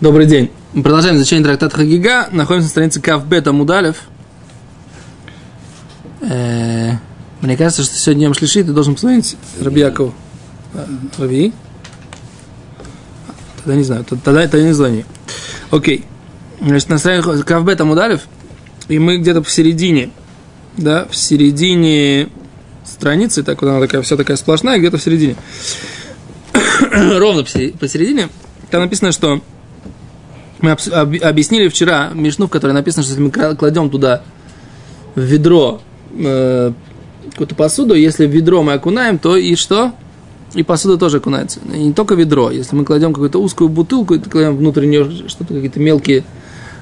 Добрый день. Мы продолжаем изучение трактата Хагига. Находимся на странице Кавбет Амудалев. Э, Мне кажется, что сегодня Йом Шлиши ты должен позвонить Рабьякову. А, Раби? Тогда не знаю. Тогда это не звони. Окей. Значит, на странице Кавбет Амудалев. И мы где-то посередине. Да, в середине страницы, так вот она такая, вся такая сплошная, где-то в середине. Ровно посередине. Там написано, что мы объяснили вчера Мишну, в которой написано, что если мы кладем туда в ведро э, какую-то посуду, если в ведро мы окунаем, то и что? И посуда тоже окунается. И не только ведро. Если мы кладем какую-то узкую бутылку, и кладем внутрь нее что-то, какие-то мелкие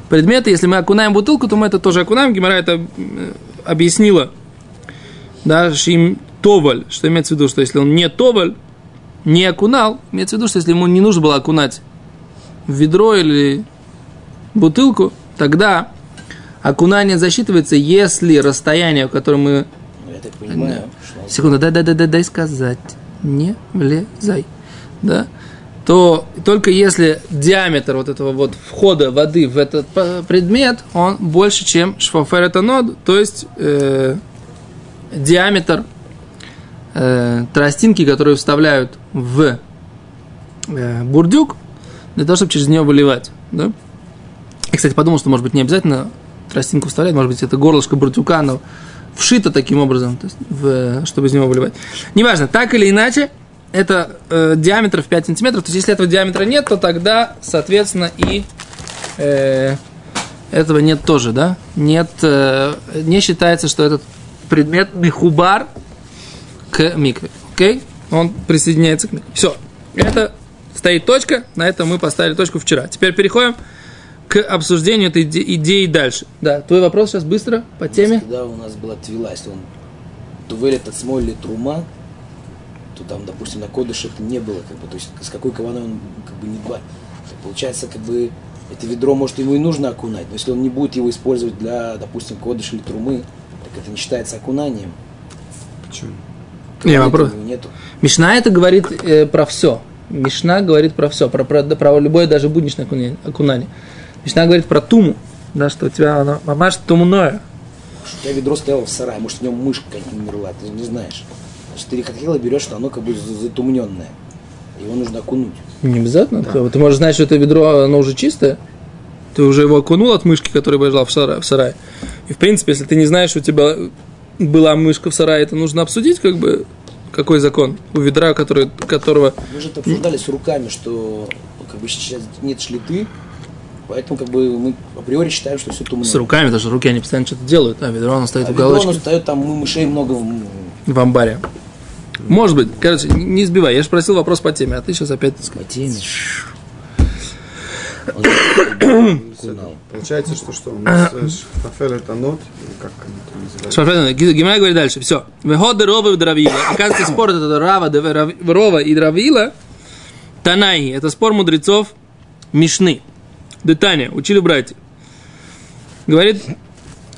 предметы, если мы окунаем бутылку, то мы это тоже окунаем. Гимара это э, объяснила. Да, шим товаль, что имеется в виду, что если он не товаль, не окунал, имеется в виду, что если ему не нужно было окунать в ведро или бутылку, тогда окунание засчитывается, если расстояние, в котором мы... Я так понимаю, что... Секунду, дай, дай, сказать. Не влезай. Да? то только если диаметр вот этого вот входа воды в этот предмет, он больше, чем шфаферетанод, то есть э, диаметр э, тростинки, которые вставляют в э, бурдюк, для того, чтобы через нее выливать. Да? Я, кстати, подумал, что, может быть, не обязательно тростинку вставлять, может быть, это горлышко буртюка, но вшито таким образом, то есть в, чтобы из него выливать. Неважно, так или иначе, это э, диаметр в 5 сантиметров, то есть если этого диаметра нет, то тогда, соответственно, и э, этого нет тоже, да? Нет, э, не считается, что этот предмет михубар к микве, окей? Он присоединяется к микве. Все, это стоит точка, на этом мы поставили точку вчера. Теперь переходим к обсуждению этой идеи дальше. Да, твой вопрос сейчас быстро по теме. Когда у нас была твила, если он тувелит от смоль или трума, то там, допустим, на кодыше это не было, как бы, то есть с какой кованой он как бы не два. Получается, как бы это ведро, может, ему и нужно окунать, но если он не будет его использовать для, допустим, кодыша или трумы, так это не считается окунанием. Почему? Не, вопрос. Нету. Мишна это говорит э, про все. Мишна говорит про все, про, про, про любое даже будничное окунание. Мишна говорит про туму, да, что у тебя оно мамаш тумное. У тебя ведро стояло в сарае, может, в нем мышка какая-нибудь умерла, ты не знаешь. Значит, ты хотела берешь, что оно как бы затумненное. Его нужно окунуть. Не обязательно. Да. Ты можешь знать, что это ведро, оно уже чистое. Ты уже его окунул от мышки, которая была в сарае, в сарае. И, в принципе, если ты не знаешь, что у тебя была мышка в сарае, это нужно обсудить, как бы, какой закон у ведра, который, которого... Мы же это обсуждали с руками, что как бы сейчас нет шлиты, Поэтому как бы мы априори считаем, что все тумно. С руками, даже руки они постоянно что-то делают, а ведро оно стоит а в уголочке. Ведро оно стоит, там мышей много в... в амбаре. Может быть. Короче, не сбивай. Я же просил вопрос по теме, а ты сейчас опять... По теме. Получается, что что? У нас шафель это нот, как это называется? Гимара говорит дальше, все. Веходы Рова и Дравила. Оказывается, спор это Рава, Рова и Дравила. Танайи. Это спор мудрецов Мишны. Детаня. Учили братья. Говорит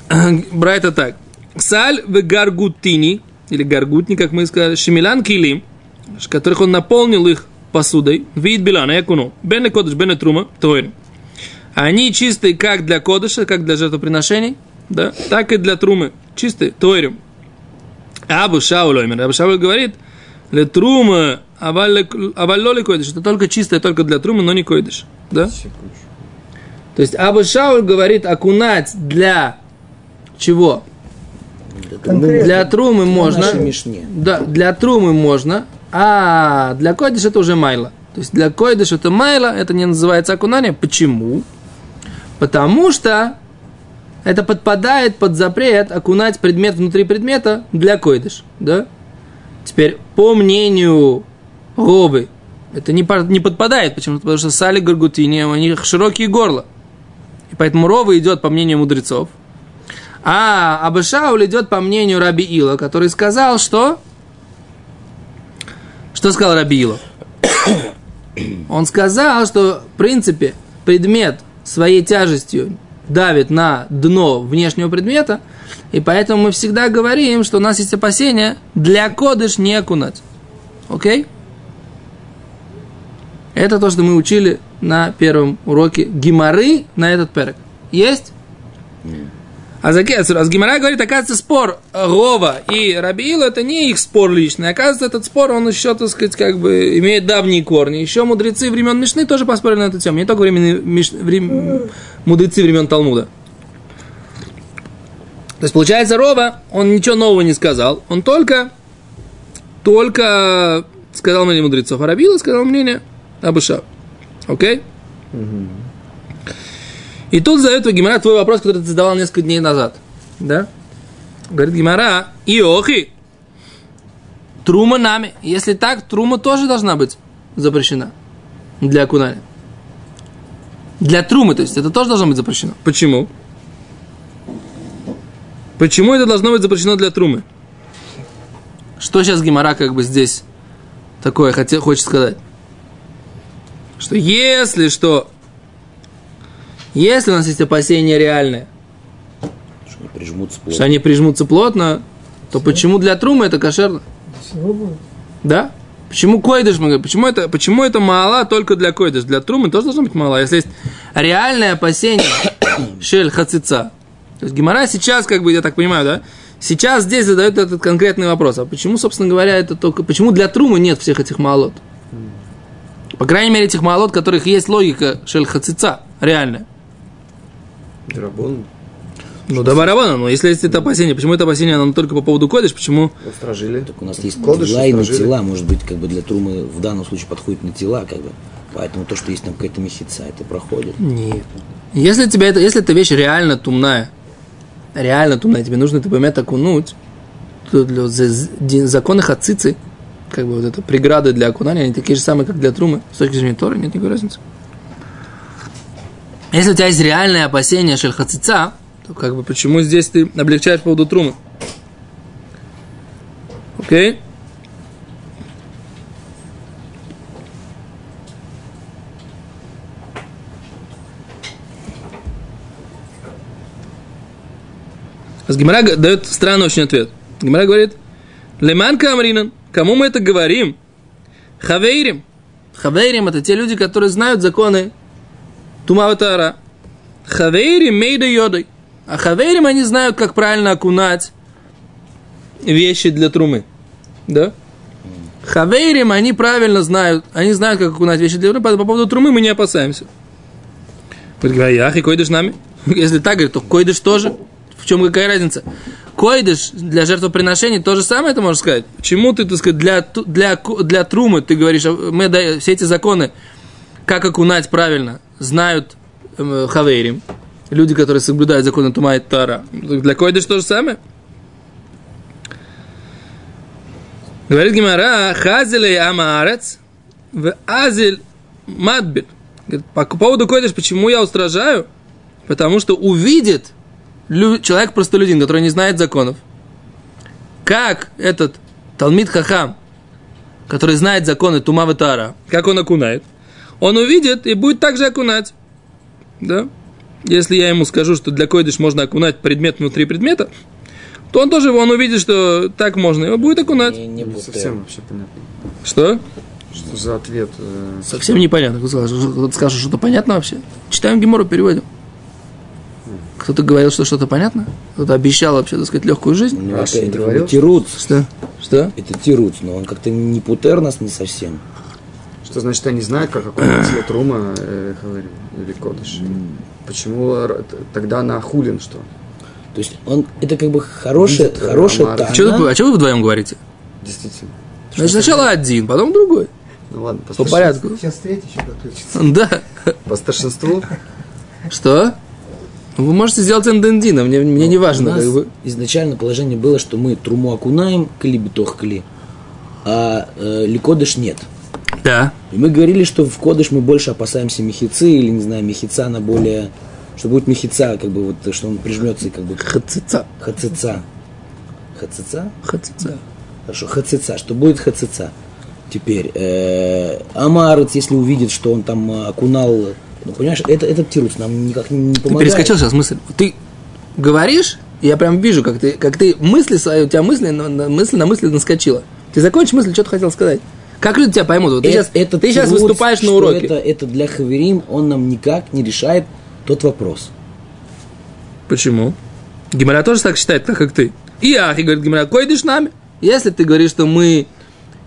братья так. Саль в гаргутини, или гаргутни, как мы сказали, шемилан килим, которых он наполнил их посудой, вид билана, якуну, бен кодыш, бен трума, тойр. Они чистые как для кодыша, как для жертвоприношений, да, так и для трумы, чистые, тойрим. Абу Шаулоймер, Абу Шауль говорит, для трума, аваллоли койдыш, это только чистое, только для трумы, но не койдыш, да? То есть Абу Шауль говорит окунать для чего? Конкретно. Для трумы можно. Да, для трумы можно, а для койдыш это уже майла. То есть для койдыш это майла, это не называется окунание. Почему? Потому что это подпадает под запрет окунать предмет внутри предмета для койдыш. Да? Теперь, по мнению Ровы, это не, не подпадает. Почему? Потому что сали гаргутини, у них широкие горла. И поэтому Рова идет по мнению мудрецов. А Абышауль идет по мнению Раби Ила, который сказал, что... Что сказал Раби Ила? Он сказал, что, в принципе, предмет своей тяжестью давит на дно внешнего предмета, и поэтому мы всегда говорим, что у нас есть опасения для кодыш не окунать. Окей? Это то, что мы учили на первом уроке геморы на этот перек. Есть? А за а с Гимара говорит, оказывается, спор Рова и Рабиила это не их спор личный. Оказывается, этот спор, он еще, так сказать, как бы имеет давние корни. Еще мудрецы времен Мишны тоже поспорили на эту тему. Не только времени, Миш, врем, мудрецы времен Талмуда. То есть, получается, Рова, он ничего нового не сказал. Он только, только сказал мнение мудрецов. А Рабиила сказал мнение Абыша. Окей? Okay? И тут задает Гимара твой вопрос, который ты задавал несколько дней назад. Да? Говорит Гимара, Иохи, трума нами. Если так, трума тоже должна быть запрещена для окунания. Для трумы, то есть это тоже должно быть запрещено. Почему? Почему это должно быть запрещено для трумы? Что сейчас Гимара как бы здесь такое хотел, хочет сказать? Что если что если у нас есть опасения реальные, Что они прижмутся плотно. что они прижмутся плотно, то почему для трумы это кошерно? Да? Почему койдыш, мы говорим, почему это, почему это мало только для койдыш? Для трумы тоже должно быть мало. Если есть реальное опасение шель хацица. То есть Гимара сейчас, как бы, я так понимаю, да, сейчас здесь задает этот конкретный вопрос. А почему, собственно говоря, это только, почему для трумы нет всех этих малот? По крайней мере, этих малот, которых есть логика шель хацица, реальная. Драбон Ну, да, барабана, но если есть это опасение, почему это опасение, оно только по поводу кодыш, почему устражили. Так у нас есть Кодыш тела и на тела, может быть, как бы для трумы в данном случае подходит на тела, как бы. Поэтому то, что есть там какая-то мехица, это проходит. Нет. Если тебе это, если эта вещь реально тумная, реально тумная, тебе нужно это поймет окунуть, то для за- за- законы хацицы, как бы вот это преграды для окунания, они такие же самые, как для трумы. С точки зрения Торы нет никакой разницы. Если у тебя есть реальное опасение шельхацица, то как бы почему здесь ты облегчаешь по поводу трумы? Окей? А Гимара дает странный очень ответ. Гимара говорит, Леманка Амринан, кому мы это говорим? Хавейрим. Хавейрим это те люди, которые знают законы Тумаватара. Хавейрим мейда йодой. А хавейрим они знают, как правильно окунать вещи для трумы. Да? Хавейрим, они правильно знают, они знают, как окунать вещи для трумы, по, по поводу трумы мы не опасаемся. Говорит, и койдыш нами? Если так, говорит, то койдыш тоже. В чем какая разница? Койдыш для жертвоприношений то же самое это можешь сказать. Почему ты, так сказать, для, для, для трумы, ты говоришь, а мы да- все эти законы, как окунать правильно, знают эм, хавейрим, люди, которые соблюдают законы Тума и Тара. Для койдыш то же самое. Говорит Гимара, хазилей амаарец, в азиль мадбир. По поводу койдыш, почему я устражаю? Потому что увидит человек простолюдин, который не знает законов, как этот Талмит Хахам, который знает законы Тума и Тара, как он окунает, он увидит и будет также окунать. Да? Если я ему скажу, что для койдыш можно окунать предмет внутри предмета, то он тоже, он увидит, что так можно, и он будет окунать. Не, не Не будет, совсем вообще понятно. Что? Что за ответ? э, Совсем непонятно. Кто-то скажет, что что-то понятно вообще? Читаем Гемору, переводим. Кто-то говорил, что что-то понятно? Кто-то обещал вообще, так сказать, легкую жизнь? Ну, Раши это, не это тируц. Что? Что? Это тируц, но он как-то не путер нас не совсем. Что значит, они знают, как окунать Трума, э, говорим, или Кодыш? Почему т- тогда на Хулин что? То есть он, это как бы хорошая, Видит, э, хорошая тайна. А что, вы, а чё вы вдвоем говорите? Действительно. Значит, сначала один, потом другой. Ну ладно, по, По порядку. Сейчас третий еще подключится. Да. по старшинству. Что? Вы можете сделать эндендина, мне, мне не У важно. Как бы. изначально положение было, что мы труму окунаем, кли битох кли, а э, ликодыш нет. Да. И мы говорили, что в кодыш мы больше опасаемся мехицы, или, не знаю, мехица на более... Что будет мехица, как бы вот, что он прижмется и как бы... Хацица. Хацица. Хацица? Хацица. Хорошо, хацица. Что будет хацица? Теперь, э, Амарец, если увидит, что он там э, окунал... Ну, понимаешь, это, этот тирус нам никак не, не Ты помогает. перескочил сейчас мысль. Ты говоришь, я прям вижу, как ты, как ты мысли свои, у тебя мысли на- мысль на мысли наскочила. Ты закончишь мысль, что ты хотел сказать. Как люди тебя поймут? Вот ты Э- сейчас, этот ты сейчас выступаешь на что уроке. Это, это для Хаверим, он нам никак не решает тот вопрос. Почему? Гимара тоже так считает, так как ты. И Ахи говорит, Гимара, койдешь нами? Если ты говоришь, что мы...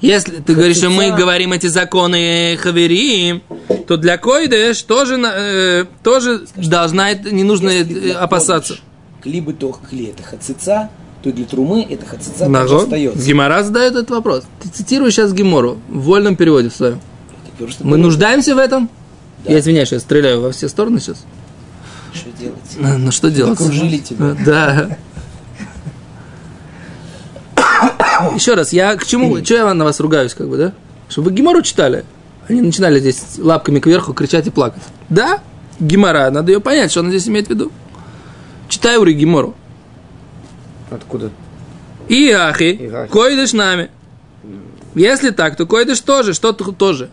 Если ты говоришь, что мы говорим эти законы хаверим, то для койдеш тоже, э, тоже должна, это- не нужно э, опасаться. кодыш Кли бы то кли это хацица, то для трумы это хацица также остается. Гимара задает этот вопрос. Ты цитируешь сейчас Гимору в вольном переводе в своем. Мы было. нуждаемся в этом? Да. Я извиняюсь, что я стреляю во все стороны сейчас. Что делать? Ну, ну, что делать? Окружили тебя. Да. Еще раз, я к чему, что я на вас ругаюсь, как бы, да? Чтобы вы Гимару читали. Они начинали здесь лапками кверху кричать и плакать. Да, Гимара, надо ее понять, что она здесь имеет в виду. Читай Ури Гимору. Откуда? И ахи, И ахи. койдыш нами. Если так, то койдыш тоже, что т- тоже.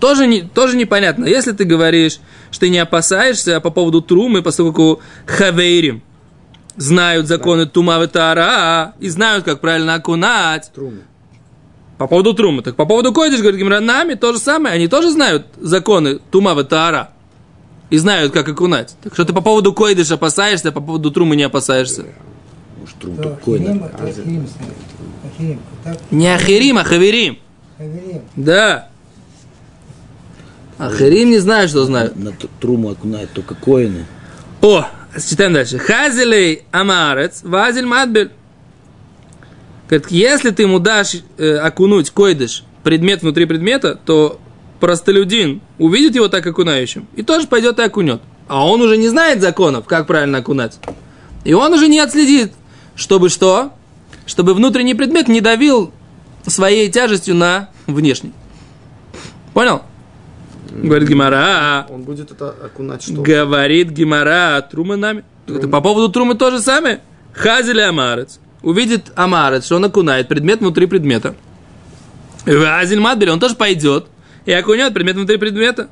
Тоже, не, тоже непонятно. Если ты говоришь, что ты не опасаешься по поводу трумы, поскольку хавейрим знают законы тума и таара и знают, как правильно окунать. Трумы. По поводу трумы. Так по поводу койдыш, говорит Гимра, нами то же самое. Они тоже знают законы тума и таара. И знают, как окунать. Так что ты по поводу койдыш опасаешься, а по поводу трумы не опасаешься. Может, трум То? Не ахирим, а хаверим. Хаверим. Да. Ахирим не знают, что знают. На труму окунает только коины. О, читаем дальше. Хазилей амарец, вазиль мадбель. Говорит, если ты ему дашь э, окунуть койдыш, предмет внутри предмета, то простолюдин увидит его так окунающим и тоже пойдет и окунет. А он уже не знает законов, как правильно окунать. И он уже не отследит, чтобы что? Чтобы внутренний предмет не давил своей тяжестью на внешний. Понял? Говорит Гимара. Он будет это окунать что? Говорит Гимара, трума нами. Это по поводу трумы то же самое. Хазили амарец. Увидит амарец, что он окунает предмет внутри предмета. Азиль Мадбель, он тоже пойдет и окунет предмет внутри предмета.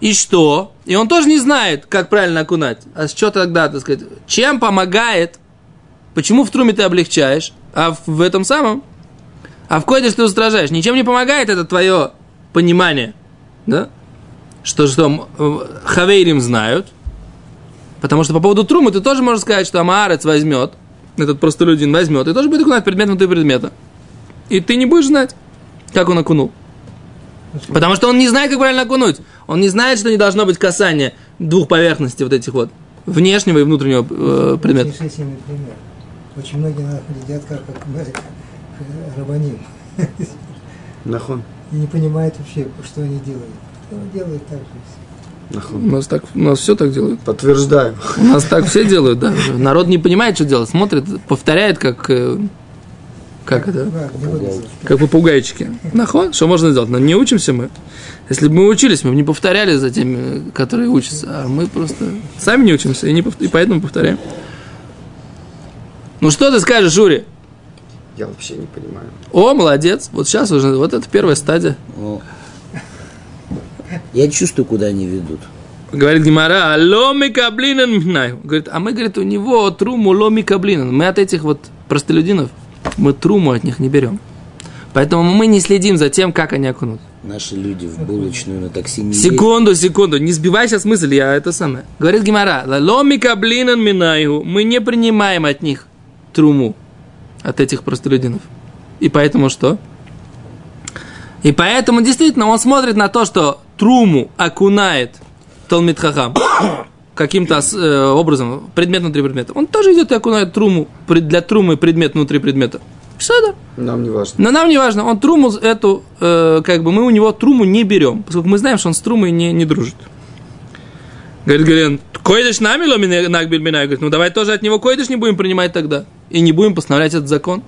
И что? И он тоже не знает, как правильно окунать. А что тогда, так сказать, чем помогает? Почему в труме ты облегчаешь, а в, этом самом? А в койдыш ты устражаешь. Ничем не помогает это твое понимание. Да? Что, что э, Хавейрим знают. Потому что по поводу трумы ты тоже можешь сказать, что Амаарец возьмет, этот простолюдин возьмет, и тоже будет окунать предмет внутри предмета. И ты не будешь знать, как он окунул. Потому что он не знает, как правильно окунуть. Он не знает, что не должно быть касания двух поверхностей вот этих вот, внешнего и внутреннего э, предмета. Очень многие нахуй едят как, как, как э, рабаним. Нахон. И не понимают вообще, что они делают. Кто делает так же. У Нахон. нас, так, у нас все так делают. Подтверждаю. У нас так все делают, да. Народ не понимает, что делать. Смотрит, повторяет, как... э, Как это? Слушать. Как попугайчики. Нахон, что можно сделать? Но не учимся мы. Если бы мы учились, мы бы не повторяли за теми, которые учатся. А мы просто сами не учимся и, не пов- и поэтому повторяем. Ну что ты скажешь, Жури? Я вообще не понимаю. О, молодец. Вот сейчас уже, вот это первая стадия. О. Я чувствую, куда они ведут. Говорит Гимара, ломи каблинан минаю. Говорит, а мы, говорит, у него труму ломи каблинан. Мы от этих вот простолюдинов, мы труму от них не берем. Поэтому мы не следим за тем, как они окунут. Наши люди в булочную на такси не Секунду, секунду, не сбивай сейчас мысль, я это самое. Говорит Гимара, ломи каблинан минаю. Мы не принимаем от них труму, от этих простолюдинов. И поэтому что? И поэтому действительно он смотрит на то, что труму окунает Талмит Хахам каким-то э, образом, предмет внутри предмета. Он тоже идет и окунает труму, для трумы предмет внутри предмета. Это. Нам не важно. Но нам не важно, он труму эту, э, как бы мы у него труму не берем, поскольку мы знаем, что он с трумой не, не дружит. Говорит Гален, койдыш нами ломин нагбиль минай? Говорит, ну давай тоже от него койдыш не будем принимать тогда. И не будем постановлять этот закон.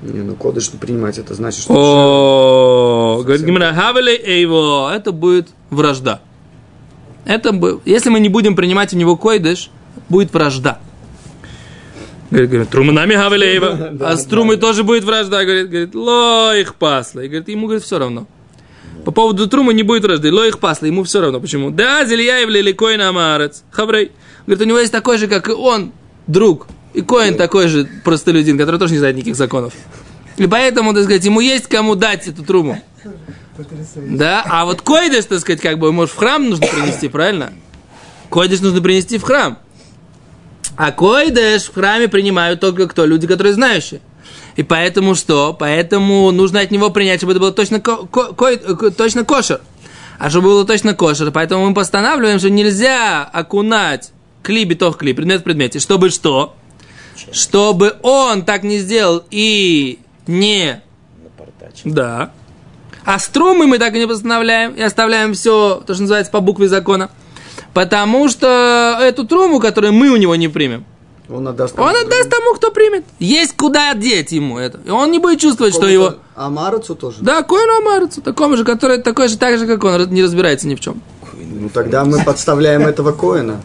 Не, ну кодыш не принимать, это значит, что... О, говорит Гимара, хавелей эйво, это будет вражда. Это бы, если мы не будем принимать у него койдыш, будет вражда. Говорит, говорит, трума нами хавелеева, а с трумой тоже будет вражда. Говорит, говорит, ло их пасло. И говорит, ему говорит, все равно. По поводу трумы не будет вражды. Ло их пасло, ему все равно. Почему? Да, зельяев ли коин амарец. Хаврей. Говорит, у него есть такой же, как и он, друг. И коин такой же простолюдин, который тоже не знает никаких законов. И поэтому, так сказать, ему есть кому дать эту труму. Потрясающе. Да, а вот койдыш, так сказать, как бы, может, в храм нужно принести, правильно? Койдыш нужно принести в храм. А койдыш в храме принимают только кто? Люди, которые знающие. И поэтому что? Поэтому нужно от него принять, чтобы это было точно, ко- ко- ко- ко- точно кошер. А чтобы было точно кошер, поэтому мы постанавливаем, что нельзя окунать кли битох кли, предмет в предмете, чтобы что? Чтобы он так не сделал и не Напортачил. да. А струмы мы так и не постановляем и оставляем все, то, что называется, по букве закона. Потому что эту труму, которую мы у него не примем, Он отдаст. он отдаст тому, кто примет. Есть куда одеть ему это. И он не будет чувствовать, что его... А Марацу тоже? Да, коину амарцу, такому же, который такой же, так же, как он, не разбирается ни в чем. Ну тогда мы подставляем этого Коина.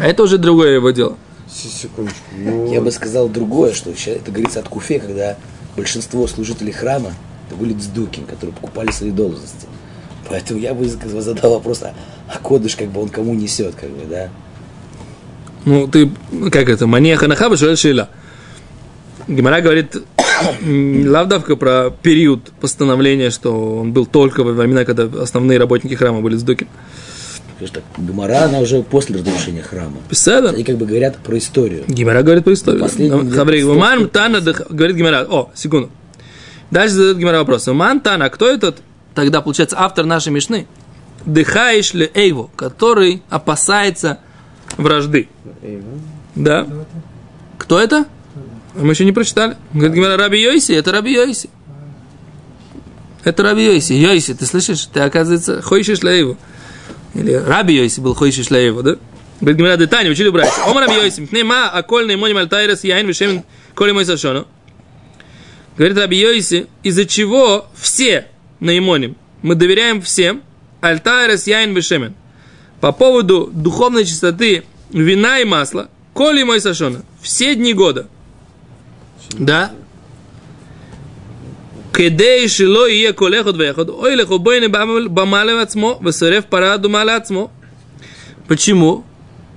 А это уже другое его дело. Секундочку. Ну, Я бы сказал другое, что это говорится от Куфе, когда большинство служителей храма это были дздукин, которые покупали свои должности. Поэтому я бы задал вопрос, а, а кодыш, как бы он кому несет, как бы, да? Ну, ты, как это, манеха нахаба, шила. Гимара говорит, лавдавка про период постановления, что он был только во времена, когда основные работники храма были с Дукин. Потому что Гамара, она уже после разрушения храма. Писада? Они как бы говорят про историю. Гимара говорит про историю. Последний где-то Хаврей, сто- Ман сто- Тана, говорит Гимара. О, секунду. Дальше задает Гимара вопрос. Ман Тана, кто этот, тогда, получается, автор нашей Мишны? Дыхаешь ли Эйву, который опасается вражды. Да. Кто это? Мы еще не прочитали. Говорит Гимара, Раби Йойси, это Раби Йойси. Это Раби Йойси. Йойси, ты слышишь? Ты, оказывается, хойшишь Лейву. Или Раби Йойси был хойшиш Лейву, да? Говорит Гимара, Детани, учили братья. Ома Раби Йойси, мпней ма акольный моним альтайрес яин вишем коли мой сашону. Говорит Раби Йойси, из-за чего все на имоним мы доверяем всем альтайрес яин вишемен. По поводу духовной чистоты вина и масла, коли мой сашона, все дни года. Да? כדי שלא יהיה כל אחד ואחד, אוי לכו בואי במה לעצמו ושורף פרה אדומה לעצמו. Почему?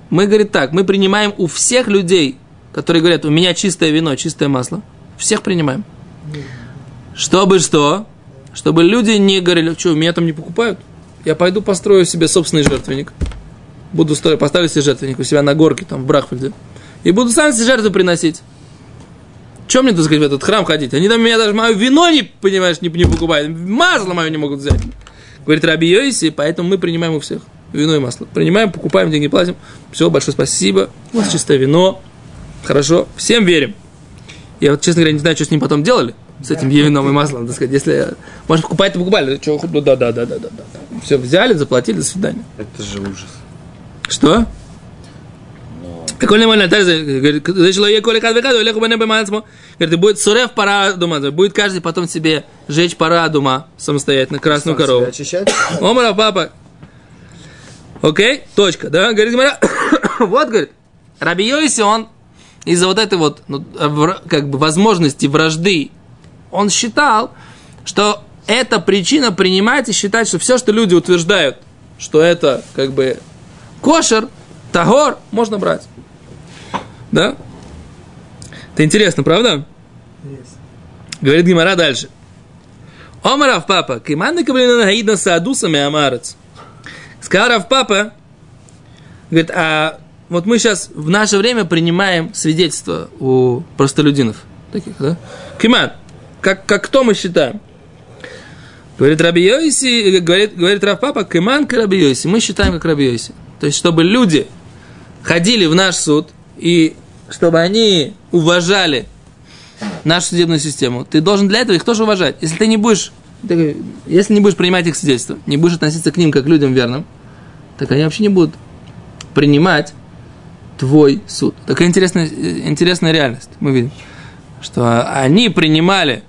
Мы, говорит так, мы принимаем у всех людей, которые говорят, у меня чистое вино, чистое масло, всех принимаем. Чтобы что? Чтобы люди не говорили, что, меня там не покупают? Я пойду построю себе собственный жертвенник. Буду строить, поставлю себе жертвенник у себя на горке, там, в Брахфельде. И буду сам себе жертву приносить. Чем мне, так сказать, в этот храм ходить? Они там меня даже мое вино, не, понимаешь, не, не покупают. Масло мое не могут взять. Говорит Раби Йоиси, поэтому мы принимаем у всех вино и масло. Принимаем, покупаем, деньги платим. Все, большое спасибо. Вот чистое вино. Хорошо. Всем верим. Я вот, честно говоря, не знаю, что с ним потом делали. С этим вином и маслом, так сказать. Если, может, покупать, то покупали. Что, да, да, да, да, да, да. Все, взяли, заплатили, до свидания. Это же ужас. Что? Какой не можно говорит, начало ей коли кадве кадве, леху бане бемацмо. Говорит, и будет сурев пара дума, будет каждый потом себе жечь пара дума самостоятельно, красную Сам корову. Омара, папа. Окей, точка, да? Говорит, вот, говорит, Раби Йоси, он из-за вот этой вот, ну, как бы, возможности вражды, он считал, что это причина принимать и считать, что все, что люди утверждают, что это, как бы, кошер, тагор, можно брать. Да? Это интересно, правда? Есть. Говорит Гимара дальше. Омарав папа, киманны каблина наидна саадуса амарец. Сказал Рав папа, говорит, а вот мы сейчас в наше время принимаем свидетельства у простолюдинов. Таких, да? Киман, как, как кто мы считаем? Говорит Раби Йоси, говорит, говорит Рав папа, киман к Раби Йоси. Мы считаем как Раби Йоси. То есть, чтобы люди ходили в наш суд и чтобы они уважали нашу судебную систему, ты должен для этого их тоже уважать. Если ты не будешь, если не будешь принимать их свидетельства, не будешь относиться к ним как к людям верным, так они вообще не будут принимать твой суд. Такая интересная, интересная реальность. Мы видим, что они принимали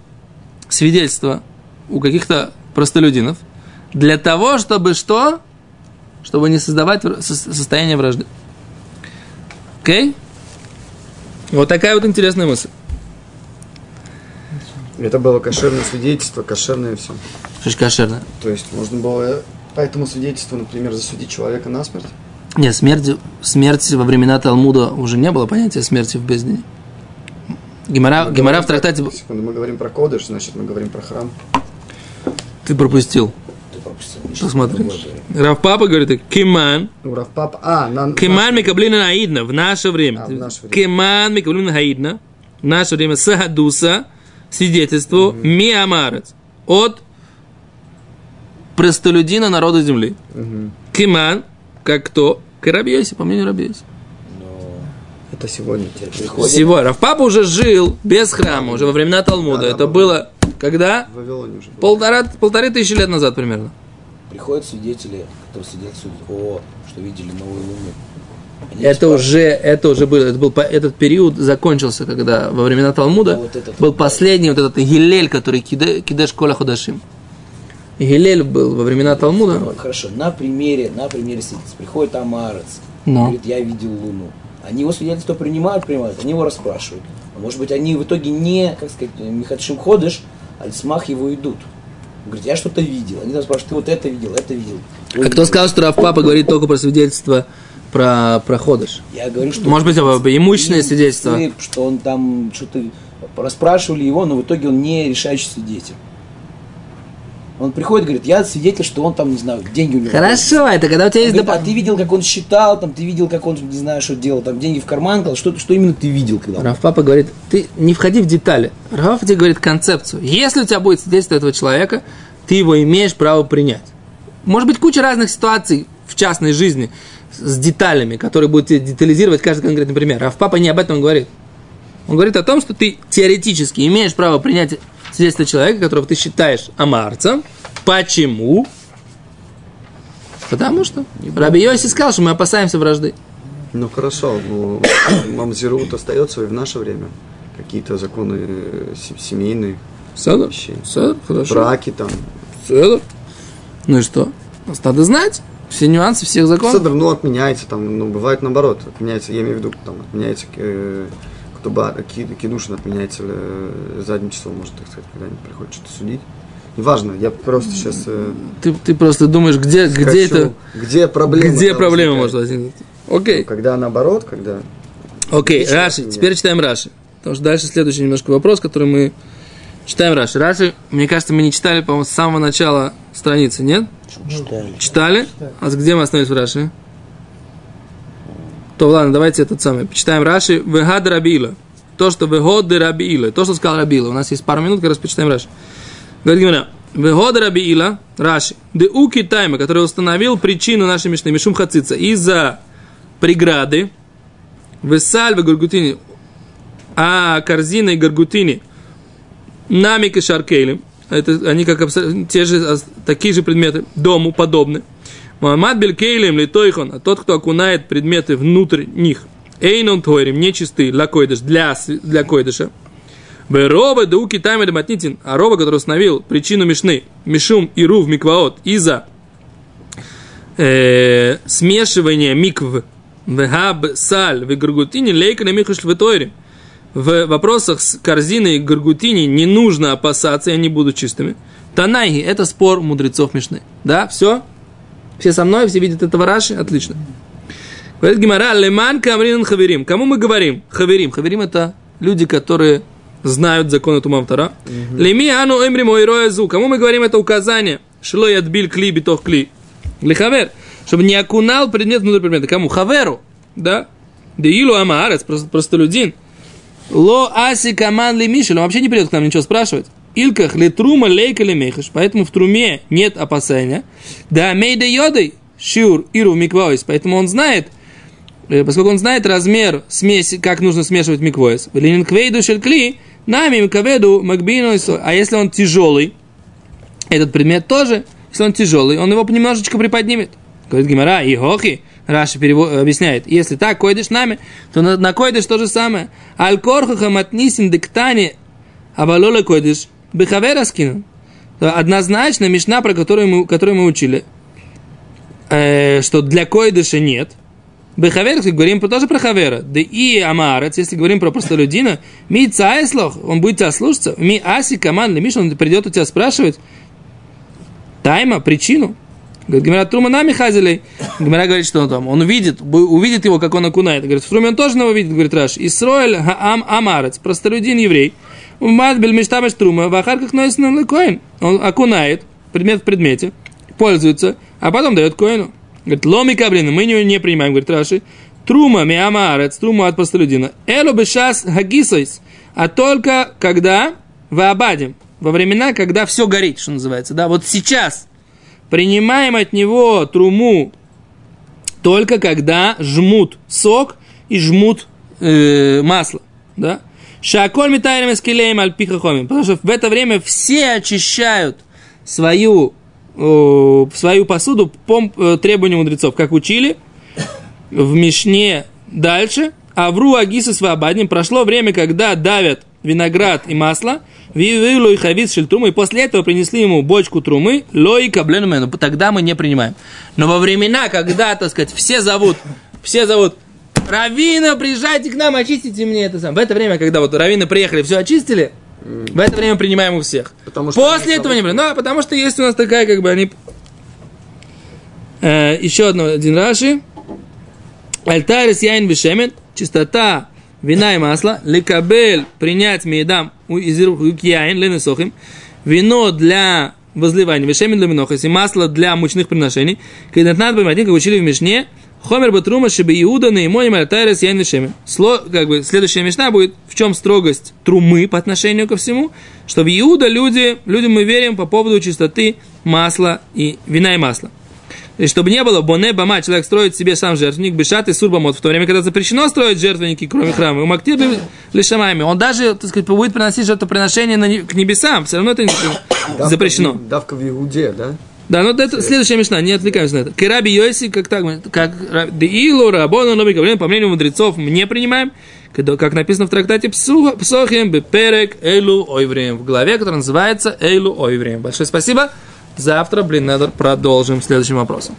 свидетельства у каких-то простолюдинов для того, чтобы что? Чтобы не создавать состояние вражды. Окей? Вот такая вот интересная мысль. Это было кошерное свидетельство, кошерное все. Что ж кошерно? То есть можно было по этому свидетельству, например, засудить человека на смерть? Нет, смерти, смерти во времена Талмуда уже не было понятия смерти в бездне. Гемора, Мы Гемора в трактате... секунду, мы говорим про кодыш, значит, мы говорим про храм. Ты пропустил. Посмотри. другое говори. Рав Папа говорит, киман, Ну, Равпап, а, на... киман микаблина наидна в наше время. А, в наше время. Киман микаблина наидна в наше время сахадуса, свидетельству миамарец от простолюдина народа земли. Мгм. Киман, как кто? Карабьеси, по мнению Рабьеси. Но Это сегодня. теперь приходит, Всего. Равпапа уже жил без храма, уже во времена Талмуда. Да, да, Это было когда? В Вавилоне уже. Полтора, полторы тысячи лет назад примерно. Приходят свидетели, которые свидетельствуют о, что видели новую луну. Они Это спрашивают, уже, это уже было, это был, этот период закончился, когда во времена Талмуда вот этот был вот, последний вот этот Гилель, который киде- кидеш кола худашим. Гилель был во времена Талмуда. Ну, Хорошо, на примере, на примере свидетельств. Приходит Амарец, Но. говорит, я видел Луну. Они его свидетельство принимают, принимают, они его расспрашивают. А может быть, они в итоге не, как сказать, Михатшим ходишь, а смах его идут. Говорит, я что-то видел. Они там спрашивают, ты вот это видел, это видел. Ой, А кто сказал, что Равпапа говорит только про свидетельство про, про ходыш? Я говорю, что... Может быть, об- имущественное свидетельство? Что он там что-то... Расспрашивали его, но в итоге он не решающий свидетель. Он приходит, говорит, я свидетель, что он там, не знаю, деньги у него. Хорошо, это когда у тебя Он есть... говорит, а ты видел, как он считал, там, ты видел, как он, не знаю, что делал, там, деньги в карман клал, что, что именно ты видел, когда он- Равпапа говорит, ты не входи в детали. Равпапа тебе говорит концепцию. Если у тебя будет свидетельство этого человека, ты его имеешь право принять. Может быть, куча разных ситуаций в частной жизни с деталями, которые будут детализировать каждый конкретный пример. Равпапа не об этом говорит. Он говорит о том, что ты теоретически имеешь право принять свидетельство человека, которого ты считаешь амарцем. Почему? Потому что Раби Йоси сказал, что мы опасаемся вражды. Ну хорошо, ну, мамзирут остается и в наше время. Какие-то законы э, се- семейные, Седер? Вещей. Седер, хорошо. браки там. Седер. Ну и что? Надо знать все нюансы всех законов. Седр, ну, отменяется там, ну, бывает наоборот, отменяется, я имею в виду, там, отменяется э, ктуба, ки- кидушин отменяется задним числом, может, так сказать, когда-нибудь приходит что-то судить. Неважно, я просто сейчас э, Ты, ты просто думаешь, где, где хочу- это, где проблема. где проблема возникает. может возникнуть. Окей, Когда наоборот, когда окей, Отлично, Раши, нет. теперь читаем Раши. Потому что дальше следующий немножко вопрос, который мы читаем Раши. Раши, мне кажется, мы не читали, по-моему, с самого начала страницы, нет? Читали. Читали? А где мы остановились в Раши? То ладно, давайте этот самый. Почитаем Раши. Вегад Рабила. То, что Вегод Рабила. То, что сказал Рабила. У нас есть пару минут, как раз почитаем Раши. Говорит Гимара. Вегод Рабила. Раши. Де уки тайма, который установил причину нашей мишны. Мишум хацица. Из-за преграды. Весаль в Гаргутине. А корзина и Гаргутини. Намик и Шаркейлем. Это они как абсо- те же, ас- такие же предметы, дому подобны. Муаммад белькейлем литойхон, а тот, кто окунает предметы внутрь них. Эйнон тойрим, нечистый, для койдыш, для, для койдыша. Бероба дауки тайма матнитин, а роба, который установил причину мишны, мишум и рув микваот, из-за э, смешивания микв, вегаб саль, в гаргутине, лейка на михуш в. В вопросах с корзиной гаргутини не нужно опасаться, и они будут чистыми. Танайги – это спор мудрецов Мишны. Да, все? Все со мной, все видят этого Раши? Отлично. Говорит Гимара, леман камрин хаверим. Кому мы говорим? Хаверим. Хаверим – это люди, которые знают законы Тумавтара. Леми ану эмри мой роязу. Кому мы говорим это указание? Шло ядбиль кли битох кли. Лихавер. Чтобы не окунал предмет внутрь предмета. Кому? Хаверу. Да? Деилу амаарец, просто простолюдин. Ло аси каман ли мишель. Он вообще не придет к нам ничего спрашивать. Илках ли трума лейка ли мейхаш. Поэтому в труме нет опасения. Да мейда йодой шиур иру миквоис. Поэтому он знает, э, поскольку он знает размер смеси, как нужно смешивать миквоис. Ленинквейду шелькли, нами микаведу макбину. А если он тяжелый, этот предмет тоже, если он тяжелый, он его немножечко приподнимет. Говорит Гимара, и хохи, Раши перево- объясняет, если так койдешь нами, то на, на койдыш то же самое. Аль-корхаха матнисим диктани, абалола койдыш, бехавера скину. Однозначно Мишна, про которую мы, которую мы учили, э, что для койдыша нет. Бехавер, если говорим про, тоже про хавера. Да и амарец, если говорим про простолюдина, ми цайслох, он будет тебя слушаться, ми аси команд, Миша, он придет у тебя спрашивать, тайма, причину. Говорит, Гимара Трума нами хазили. Гимара говорит, что он там, он увидит, увидит его, как он окунает. Говорит, в Труме он тоже его видит, говорит Раш. Исроэль хаам амарец, простолюдин еврей. Умад бель мештамеш трума, в ахарках носит на коин. Он окунает, предмет в предмете, пользуется, а потом дает коину. Говорит, ломи каблин, мы не, не принимаем, говорит Раши. Трума ми амарец, трума от простолюдина. Эло бешас хагисойс. А только когда в Абадим, во времена, когда все горит, что называется, да, вот сейчас принимаем от него труму только когда жмут сок и жмут э, масло, да. Шаколь метайлем эскелеем альпихахомим. Потому что в это время все очищают свою, свою посуду по э, требованию мудрецов, как учили в Мишне дальше. А в Руагиса свободним прошло время, когда давят виноград и масло, вивилу и хавиц шельтрумы, и после этого принесли ему бочку трумы, лои кабленумену, тогда мы не принимаем. Но во времена, когда, так сказать, все зовут, все зовут, Равина, приезжайте к нам, очистите мне это сам. В это время, когда вот раввины приехали, все очистили, в это время принимаем у всех. Потому что После этого не принимаем. Да, потому что есть у нас такая, как бы, они... Э, еще одно, один Раши. Альтарис яин вишемен, чистота вина и масла, лекабель, принять миедам из рук яин, ленесохим, вино для возливания, вишемен для минохас, и масло для мучных приношений, когда надо один, как учили в Мишне, Хомер Батрума Шиби Иуда на Имоним Альтарис Яин Вишемен. Сло, как бы, следующая мечта будет, в чем строгость трумы по отношению ко всему, что в Иуда люди, людям мы верим по поводу чистоты масла и вина и масла. И чтобы не было боне бама, человек строит себе сам жертвенник, бешат и сурбамот, в то время, когда запрещено строить жертвенники, кроме храма, у мактир лишамами, он даже, так сказать, будет приносить жертвоприношение к небесам, все равно это запрещено. Давка в Иуде, да? Да, ну это следующая мечта, не отвлекаемся на это. Кераби Йоси, как так, как Деилу, Рабону, Гавлин, по мнению мудрецов, не принимаем, как написано в трактате Псохим, Беперек, Эйлу, Ойвреем, в главе, которая называется Эйлу, Ойвреем. Большое спасибо. Завтра, блин, надо продолжим следующим вопросом.